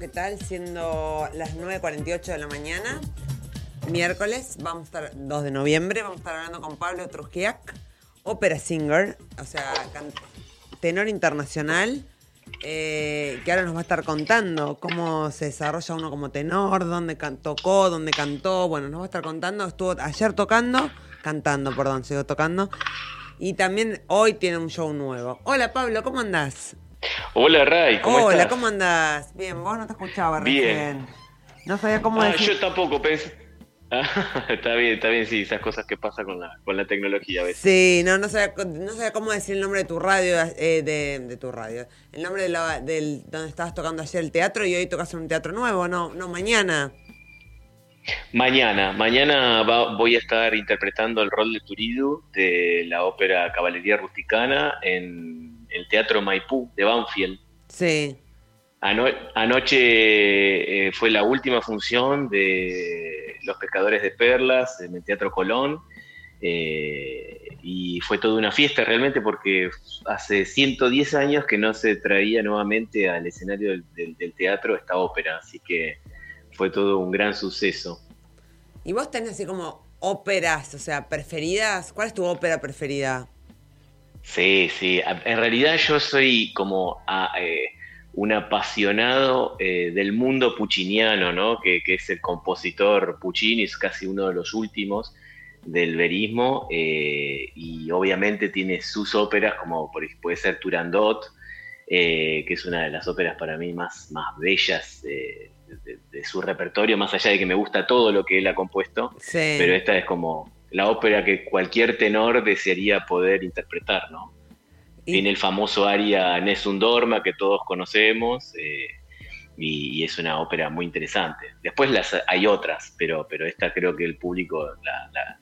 ¿qué tal? Siendo las 9.48 de la mañana, miércoles, vamos a estar, 2 de noviembre, vamos a estar hablando con Pablo Trujillo, ópera singer, o sea, tenor internacional, eh, que ahora nos va a estar contando cómo se desarrolla uno como tenor, dónde tocó, dónde cantó, bueno, nos va a estar contando, estuvo ayer tocando, cantando, perdón, sigo tocando, y también hoy tiene un show nuevo. Hola Pablo, ¿cómo andás? Hola Ray, ¿cómo Hola, estás? ¿cómo andás? Bien, vos no te escuchaba Bien. recién. No sabía cómo Ah, decir. yo tampoco pensé. Ah, está bien, está bien, sí, esas cosas que pasan con la, con la tecnología a veces. Sí, no, no sabía, no sabía cómo decir el nombre de tu radio, eh, de, de tu radio. El nombre de la, del donde estabas tocando ayer el teatro y hoy tocas en un teatro nuevo, no, no mañana. Mañana, mañana va- voy a estar interpretando el rol de Turidu de la ópera Caballería Rusticana en el Teatro Maipú de Banfield. Sí. Ano- anoche eh, fue la última función de Los Pescadores de Perlas en el Teatro Colón eh, y fue toda una fiesta realmente porque hace 110 años que no se traía nuevamente al escenario del, del- del teatro esta ópera, así que fue todo un gran suceso. ¿Y vos tenés así como óperas, o sea, preferidas? ¿Cuál es tu ópera preferida? Sí, sí. En realidad yo soy como eh, un apasionado eh, del mundo pucciniano, ¿no? Que, que es el compositor Puccini, es casi uno de los últimos del verismo eh, y obviamente tiene sus óperas como por, puede ser Turandot, que es una de las óperas para mí más, más bellas de, de su repertorio, más allá de que me gusta todo lo que él ha compuesto Sí. pero esta es como la ópera que cualquier tenor desearía poder interpretar, ¿no? Y- Tiene el famoso aria Nessun Dorma que todos conocemos eh, y, y es una ópera muy interesante. Después las hay otras, pero, pero esta creo que el público la, la-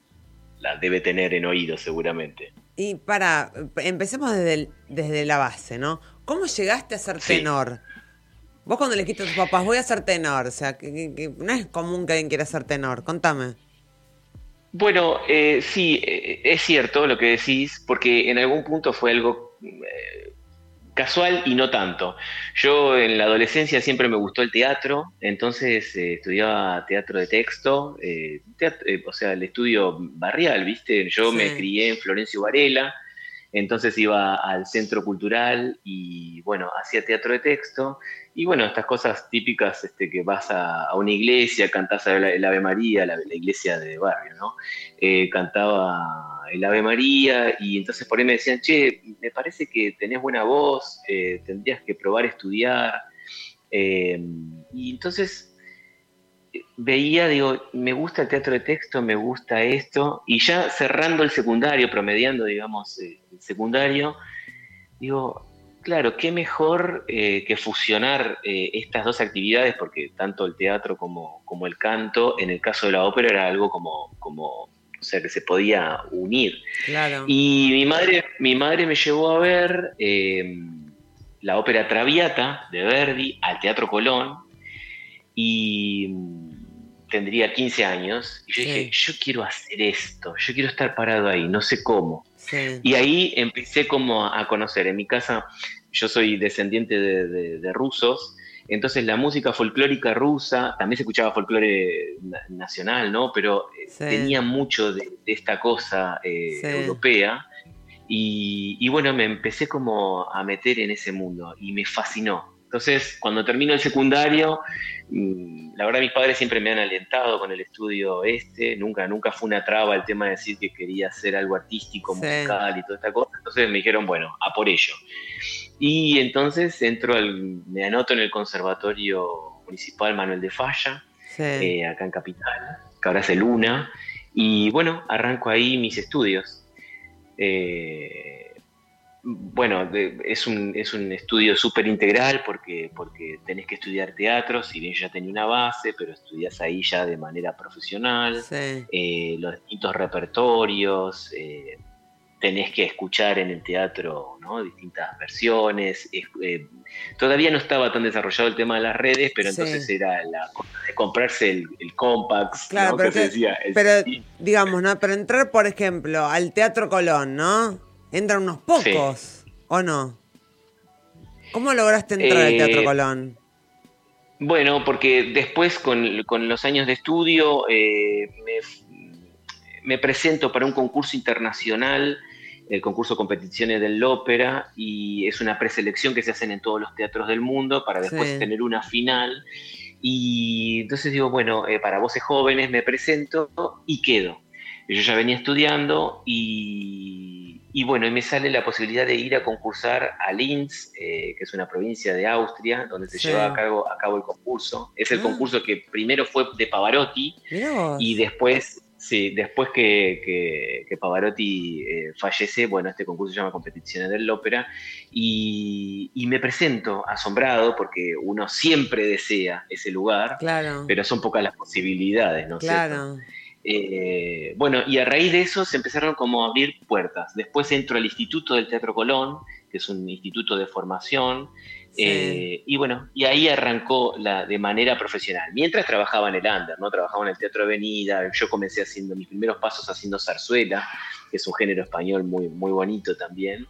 la debe tener en oído seguramente. Y para, empecemos desde, el- desde la base, ¿no? ¿Cómo llegaste a ser Sí. tenor? Vos cuando le dijiste a tus papás, voy a ser tenor, o sea, que, que- que no es común que alguien quiera ser tenor, contame. Bueno, eh, sí, eh, es cierto lo que decís, porque en algún punto fue algo eh, casual y no tanto. Yo en la adolescencia siempre me gustó el teatro, entonces eh, estudiaba teatro de texto, eh, eh, o sea, el estudio barrial, ¿viste? Yo Sí. me crié en Florencio Varela, entonces iba al centro cultural y bueno, hacía teatro de texto. Y bueno, estas cosas típicas este, que vas a, una iglesia, cantás el, Ave María, la, la iglesia de barrio, ¿no? Eh, cantaba el Ave María y entonces por ahí me decían, che, me parece que tenés buena voz, eh, tendrías que probar estudiar. Eh, y entonces veía, digo, me gusta el teatro de texto, me gusta esto, y ya cerrando el secundario, promediando, digamos, eh, el secundario, digo, claro, qué mejor eh, que fusionar eh, estas dos actividades, porque tanto el teatro como, como el canto, en el caso de la ópera era algo como, como o sea, que se podía unir. Claro. Y mi madre, mi madre me llevó a ver eh, la ópera Traviata de Verdi al Teatro Colón y tendría 15 años. Y yo Sí. dije, yo quiero hacer esto, yo quiero estar parado ahí, no sé cómo. Sí. Y ahí empecé como a conocer. En mi casa yo soy descendiente de, de- de rusos, entonces la música folclórica rusa, también se escuchaba folclore na- nacional, ¿no? Pero eh, Sí. tenía mucho de, de esta cosa eh, europea. Y, y bueno, me empecé como a meter en ese mundo y me fascinó. Entonces, cuando termino el secundario, mm, la verdad mis padres siempre me han alentado con el estudio este, nunca, nunca fue una traba el tema de decir que quería hacer algo artístico, Sí. musical y toda esta cosa. Entonces me dijeron, bueno, a por ello. Y entonces entro al, me anoto en el Conservatorio Municipal Manuel de Falla, sí. eh, acá en Capital, que ahora es el Luna, y bueno, arranco ahí mis estudios. Eh, bueno, de- es, un, es un estudio súper integral porque, porque tenés que estudiar teatro, si bien yo ya tenía una base, pero estudias ahí ya de manera profesional, sí. eh, los distintos repertorios, eh, tenés que escuchar en el teatro ¿no? distintas versiones. es- eh, todavía no estaba tan desarrollado el tema de las redes, pero Sí. entonces era la cosa de comprarse el, el Compax, Claro, ¿no? pero, que se que- decía, el pero digamos, ¿no? Pero entrar, por ejemplo, al Teatro Colón, ¿no? Entran unos pocos, ¿o no? ¿Cómo lograste entrar al Eh, Teatro Colón? Bueno, porque después con, los años de estudio eh, me, presento para un concurso internacional, el concurso Competiciones del Ópera, y es una preselección que se hacen en todos los teatros del mundo para después tener una final. Y entonces digo, bueno, eh, para voces jóvenes me presento y quedo. Yo ya venía estudiando y, y bueno, y me sale la posibilidad de ir a concursar a Linz, eh, que es una provincia de Austria, donde se lleva a cabo, a cabo el concurso. Es el ah. concurso que primero fue de Pavarotti y después, sí, después que, que, Pavarotti eh, fallece, bueno, este concurso se llama Competiciones del Ópera y, y, me presento asombrado porque uno siempre desea ese lugar, pero son pocas las posibilidades, ¿no? Claro. Eh, bueno, y a raíz de eso se empezaron como a abrir puertas. Después entro al Instituto del Teatro Colón, que es un instituto de formación, eh, y bueno, y ahí arrancó la, de manera profesional. Mientras trabajaba en el Under, ¿no? Trabajaba en el Teatro Avenida, yo comencé haciendo mis primeros pasos haciendo zarzuela, que es un género español muy, muy bonito también.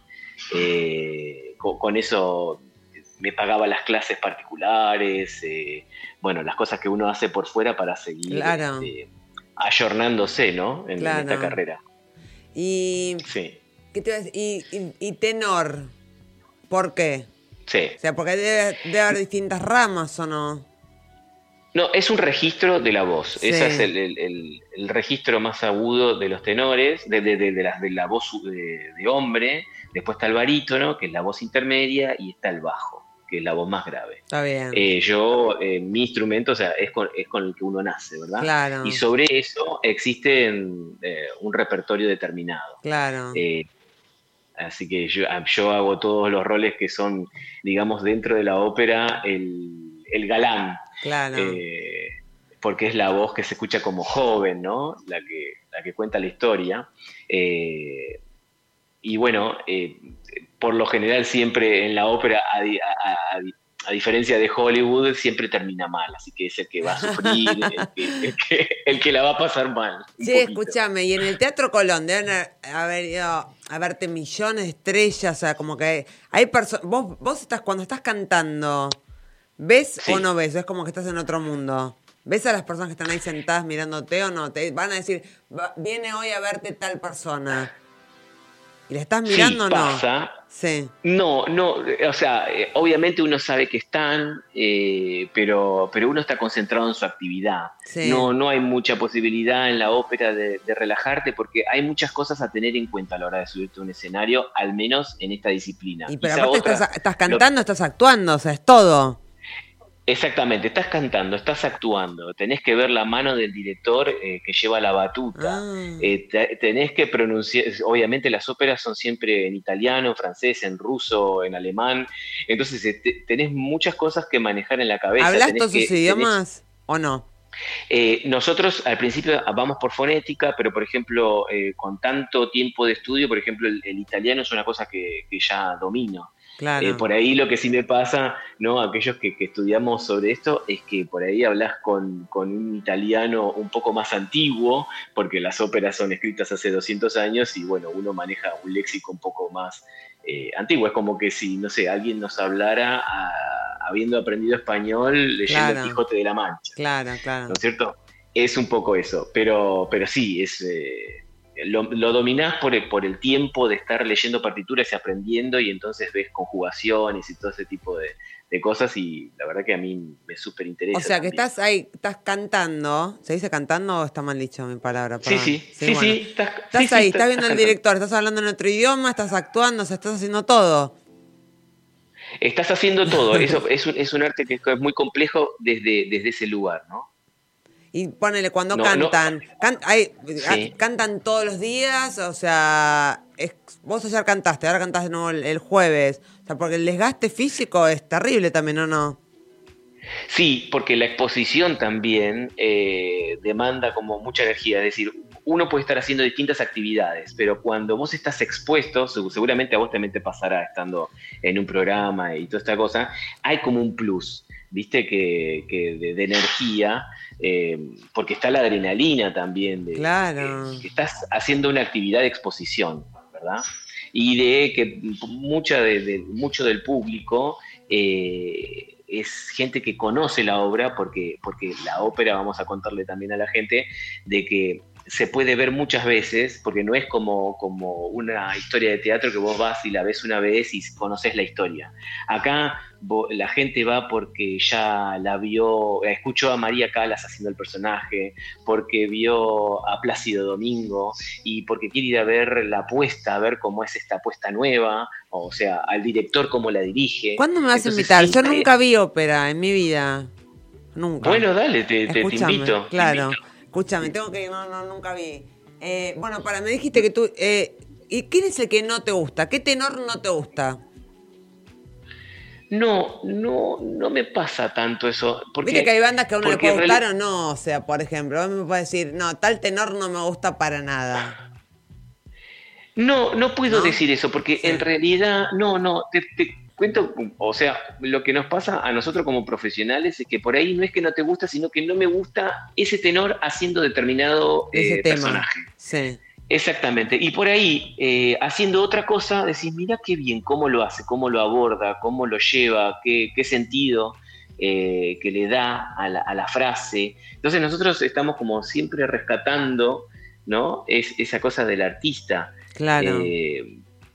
Eh, con, eso me pagaba las clases particulares, bueno, las cosas que uno hace por fuera para seguir claro. Este, ayornándose, ¿no? En, esta carrera. Y, sí. ¿qué te y, y, tenor, ¿por qué? Sí. O sea, porque debe, haber distintas ramas o no. No, es un registro de la voz. Ese es el, registro más agudo de los tenores, de, de, la, de la, voz de, hombre. Después está el barítono, que es la voz intermedia, y está el bajo que es la voz más grave. Está bien. Eh, yo, eh, mi instrumento, o sea, es con, es con el que uno nace, ¿verdad? Claro. Y sobre eso existe eh, un repertorio determinado. Claro. así que yo, ah, yo, hago todos los roles que son, digamos, dentro de la ópera, el, el galán. Claro. porque es la voz que se escucha como joven, ¿no? La que, la que cuenta la historia. y bueno, por lo general siempre en la ópera, a, diferencia de Hollywood, siempre termina mal, así que es el que va a sufrir, el, que, la va a pasar mal. Sí, escúchame, y en el Teatro Colón deben haber ido a verte millones de estrellas, o sea, como que hay personas, vos, vos estás, cuando estás cantando, ¿ves o no ves? Es como que estás en otro mundo. ¿Ves a las personas que están ahí sentadas mirándote o no? Te van a decir, viene hoy a verte tal persona. ¿Y le estás mirando o no? Pasa. Sí. No, no, o sea, eh, obviamente uno sabe que están, eh, pero, pero uno está concentrado en su actividad. No, no hay mucha posibilidad en la ópera de, relajarte porque hay muchas cosas a tener en cuenta a la hora de subirte a un escenario, al menos en esta disciplina. Y pero aparte estás, cantando, estás actuando, o sea, es todo. Exactamente, estás cantando, estás actuando, tenés que ver la mano del director eh, que lleva la batuta, ah. eh, tenés que pronunciar, obviamente las óperas son siempre en italiano, en francés, en ruso, en alemán, entonces eh, tenés muchas cosas que manejar en la cabeza. ¿Hablas todos esos idiomas o no? nosotros al principio vamos por fonética, pero por ejemplo, con tanto tiempo de estudio, por ejemplo, el, italiano es una cosa que, que ya domino. Eh, por ahí lo que sí me pasa, ¿no? Aquellos que, estudiamos sobre esto, es que por ahí hablas con, un italiano un poco más antiguo, porque las óperas son escritas hace 200 años y bueno, uno maneja un léxico un poco más eh, antiguo. Es como que si, no sé, alguien nos hablara habiendo aprendido español leyendo el Quijote de la Mancha. Claro, claro. ¿No es cierto? Es un poco eso, pero, pero sí, es... Eh, lo, lo dominás por el, por el tiempo de estar leyendo partituras y aprendiendo y entonces ves conjugaciones y todo ese tipo de, cosas y la verdad que a mí me súper interesa. O sea, que estás ahí, estás cantando, ¿se dice cantando o está mal dicho mi palabra? Sí, sí, sí, sí, estás, ahí, estás, viendo al director, estás hablando en otro idioma, estás actuando, o sea, estás haciendo todo. Estás haciendo todo, eso es un, es un arte que es muy complejo desde, desde ese lugar, ¿no? Y ponele, cuando cantan, ¿cantan todos los días? O sea, vos ayer cantaste, ahora cantás de nuevo el, jueves. O sea, porque el desgaste físico es terrible también, ¿o no? Sí, porque la exposición también eh, demanda como mucha energía. Es decir, uno puede estar haciendo distintas actividades, pero cuando vos estás expuesto, seguramente a vos también te pasará estando en un programa y toda esta cosa, hay como un plus, ¿viste? Que, de energía eh, porque está la adrenalina también de claro. que, estás haciendo una actividad de exposición, ¿verdad? Y de que mucha de, mucho del público eh, es gente que conoce la obra, porque, porque la ópera, vamos a contarle también a la gente, de que se puede ver muchas veces, porque no es como, como una historia de teatro que vos vas y la ves una vez y conoces la historia. Acá la gente va porque ya la vio, escuchó a María Calas haciendo el personaje, porque vio a Plácido Domingo y porque quiere ir a ver la apuesta, a ver cómo es esta apuesta nueva, o sea, al director cómo la dirige. ¿Cuándo me vas a invitar? Yo nunca vi ópera en mi vida. Nunca. Bueno, dale, te, te, invito. Claro. Escúchame, tengo que no, no, nunca vi. Eh, bueno, para, me dijiste que tú. Eh, ¿Y quién es el que no te gusta? ¿Qué tenor no te gusta? No, no, no me pasa tanto eso. Porque, Viste que hay bandas que a uno le puede gustar o no. O sea, por ejemplo, a mí me puede decir, no, tal tenor no me gusta para nada. No, no puedo decir eso, porque en realidad, no, no, te, cuento, o sea, lo que nos pasa a nosotros como profesionales es que por ahí no es que no te gusta, sino que no me gusta ese tenor haciendo determinado eh, personaje. Sí. Exactamente. Y por ahí, eh, haciendo otra cosa, decís, mira qué bien, cómo lo hace, cómo lo aborda, cómo lo lleva, qué, sentido eh, que le da a la, frase. Entonces nosotros estamos como siempre rescatando, ¿no? Es, esa cosa del artista. Claro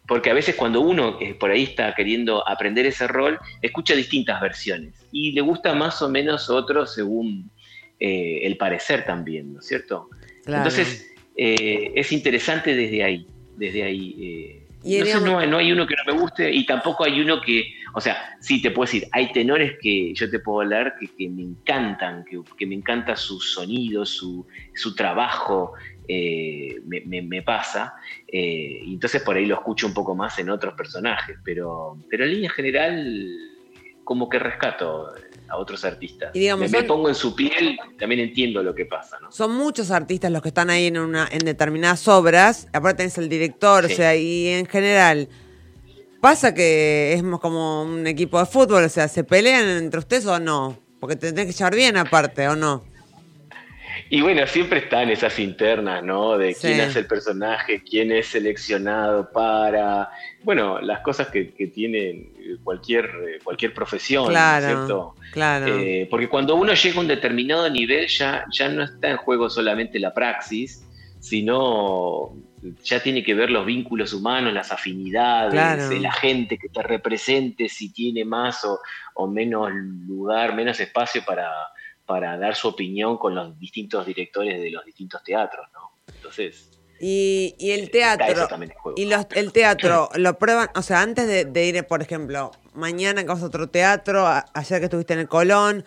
porque a veces cuando uno eh, por ahí está queriendo aprender ese rol, escucha distintas versiones y le gusta más o menos otro según eh, el parecer también, ¿no es cierto? Entonces, eh, es interesante desde ahí, desde ahí. no, no, hay uno que no me guste y tampoco hay uno que, o sea, sí te puedo decir, hay tenores que yo te puedo hablar que, me encantan, que, que, me encanta su sonido, su, su trabajo, eh, me, pasa. Eh, y entonces por ahí lo escucho un poco más en otros personajes, pero, pero en línea general como que rescato a otros artistas. Y digamos, me, pongo en su piel, también entiendo lo que pasa. Son muchos artistas los que están ahí en, una, en determinadas obras, aparte tenés el director, o sea, y en general... Pasa que es como un equipo de fútbol, o sea, ¿se pelean entre ustedes o no? Porque te tenés que llevar bien aparte, ¿o no? Y bueno, siempre están esas internas, ¿no? De quién es el personaje, quién es seleccionado para. Bueno, las cosas que, que tiene cualquier, cualquier profesión, claro, ¿cierto? Claro. Eh, porque cuando uno llega a un determinado nivel, ya, ya no está en juego solamente la praxis, sino ya tiene que ver los vínculos humanos, las afinidades, la gente que te represente, si tiene más o, o menos lugar, menos espacio para para dar su opinión con los distintos directores de los distintos teatros, ¿no? Entonces... Y, el teatro, y los, el teatro, lo prueban, o sea, antes de, ir, por ejemplo, mañana que vas a otro teatro, ayer que estuviste en el Colón,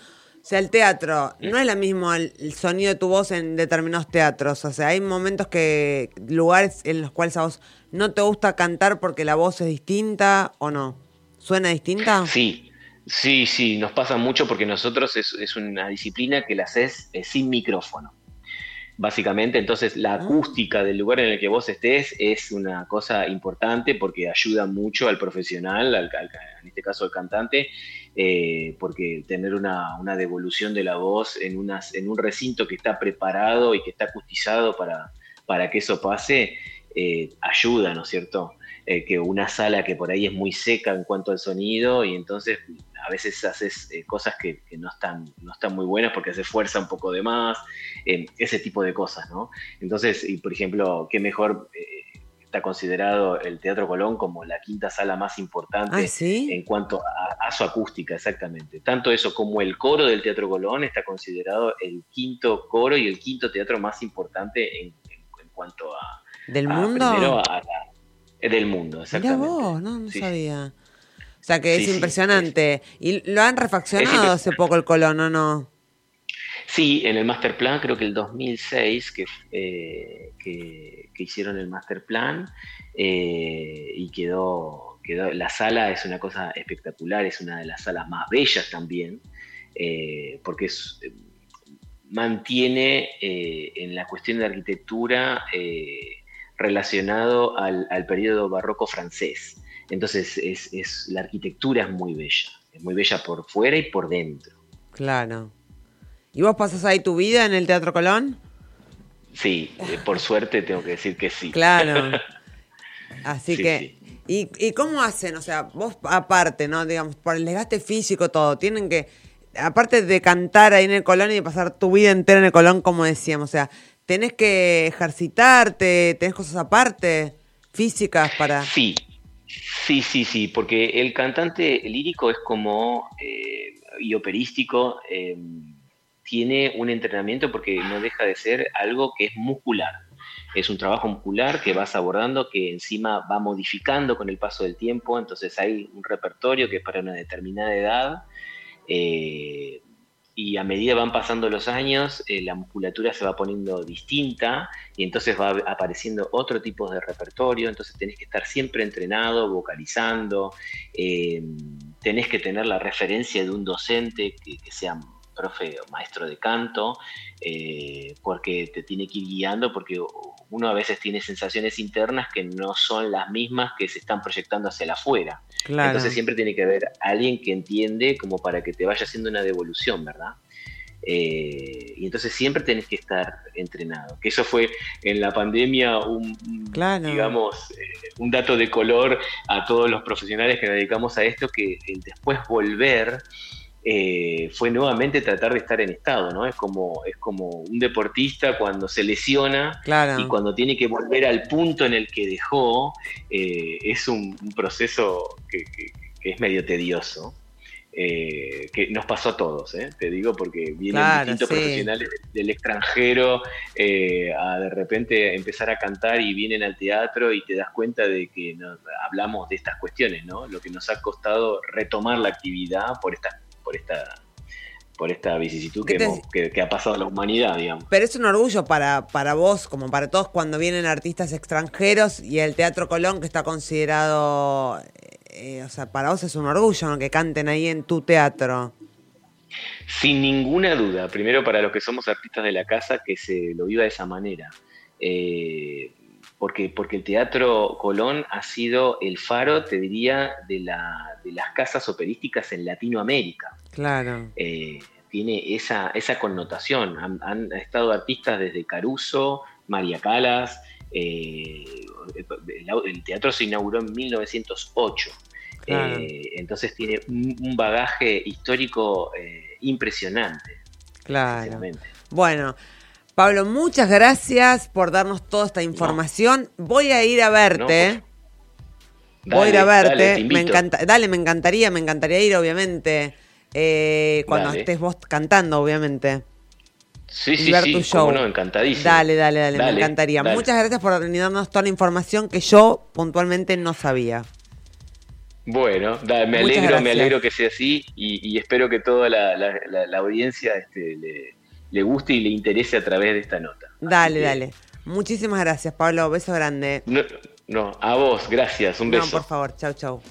sea, el teatro, no es lo mismo el, sonido de tu voz en determinados teatros. O sea, hay momentos que, lugares en los cuales a vos no te gusta cantar porque la voz es distinta o no. ¿Suena distinta? Sí, Sí, sí, nos pasa mucho porque nosotros es, una disciplina que la haces eh, sin micrófono. Básicamente, entonces la ah. acústica del lugar en el que vos estés es una cosa importante porque ayuda mucho al profesional, en este caso al cantante, eh, porque tener una, devolución de la voz en, unas, en un recinto que está preparado y que está acustizado para, para que eso pase, eh, ayuda, ¿no es cierto? Que una sala que por ahí es muy seca en cuanto al sonido y entonces a veces haces eh, cosas que, no, están, no están muy buenas porque hace fuerza un poco de más, eh, ese tipo de cosas, ¿no? Entonces, y por ejemplo, qué mejor eh, está considerado el Teatro Colón como la quinta sala más importante ah, en cuanto a, su acústica, exactamente. Tanto eso como el coro del Teatro Colón está considerado el quinto coro y el quinto teatro más importante en, cuanto a... ¿Del mundo? Del mundo, exactamente. vos, no, no sabía. O sea que es impresionante. Y lo han refaccionado hace poco el Colón, ¿o no? Sí, en el Master Plan, creo que el 2006, eh, que, que, hicieron el Master Plan eh, y quedó, quedó, la sala es una cosa espectacular, es una de las salas más bellas también, eh, porque es, mantiene en la cuestión de arquitectura relacionado al, al periodo barroco francés. Entonces es, la arquitectura es muy bella, es muy bella por fuera y por dentro. Claro. ¿Y vos pasas ahí tu vida en el Teatro Colón? Sí, eh, por suerte tengo que decir que sí. Claro. Así que, ¿Y, ¿Y cómo hacen? O sea, vos aparte, ¿no? Digamos, por el desgaste físico, todo, tienen que, aparte de cantar ahí en el Colón y de pasar tu vida entera en el Colón, como decíamos, o sea, tenés que ejercitarte, tenés cosas aparte, físicas para... Sí, sí, sí, sí, porque el cantante lírico es como, eh, y operístico, eh, tiene un entrenamiento porque no deja de ser algo que es muscular. Es un trabajo muscular que vas abordando, que encima va modificando con el paso del tiempo, entonces hay un repertorio que es para una determinada edad. Eh, y a medida van pasando los años, eh, la musculatura se va poniendo distinta y entonces va apareciendo otro tipo de repertorio, entonces tenés que estar siempre entrenado, vocalizando, eh, tenés que tener la referencia de un docente que, sea profe o maestro de canto, eh, porque te tiene que ir guiando, porque uno a veces tiene sensaciones internas que no son las mismas que se están proyectando hacia el afuera. Entonces siempre tiene que haber alguien que entiende como para que te vaya haciendo una devolución, ¿verdad? Eh, y entonces siempre tenés que estar entrenado. Que eso fue en la pandemia un, digamos, eh, un dato de color a todos los profesionales que nos dedicamos a esto, que el después volver eh, fue nuevamente tratar de estar en estado, ¿no? Es como, es como un deportista cuando se lesiona y cuando tiene que volver al punto en el que dejó, eh, es un, proceso que, es medio tedioso. Eh, que nos pasó a todos, te digo, porque vienen distintos profesionales del extranjero a de repente empezar a cantar y vienen al teatro y te das cuenta de que hablamos de estas cuestiones, ¿no? Lo que nos ha costado retomar la actividad por estas por esta por esta vicisitud que, ha pasado la humanidad, digamos. Pero es un orgullo para, para vos, como para todos, cuando vienen artistas extranjeros y el Teatro Colón, que está considerado, eh, o sea, para vos es un orgullo que canten ahí en tu teatro. Sin ninguna duda, primero para los que somos artistas de la casa, que se lo viva de esa manera. Eh, porque, porque el Teatro Colón ha sido el faro, te diría, de, la, de las casas operísticas en Latinoamérica. Claro. Eh, tiene esa, esa connotación. Han, estado artistas desde Caruso, María Calas. Eh, el, teatro se inauguró en 1908. Eh, entonces tiene un, bagaje histórico impresionante. Claro. Bueno, Pablo, muchas gracias por darnos toda esta información. Voy a ir a verte. Voy a ir a verte. me encanta, dale, me encantaría, me encantaría ir, obviamente. Eh, cuando estés vos cantando, obviamente. Sí, sí, ver sí, tu show. No, encantadísimo. Dale, dale, dale, me encantaría. Muchas gracias por darnos toda la información que yo puntualmente no sabía. Bueno, me alegro, me alegro que sea así y, espero que toda la, audiencia este, le, le guste y le interese a través de esta nota. Dale, dale. Muchísimas gracias, Pablo. Beso grande. No, no, a vos, gracias. Un beso. No, por favor. Chau, chau.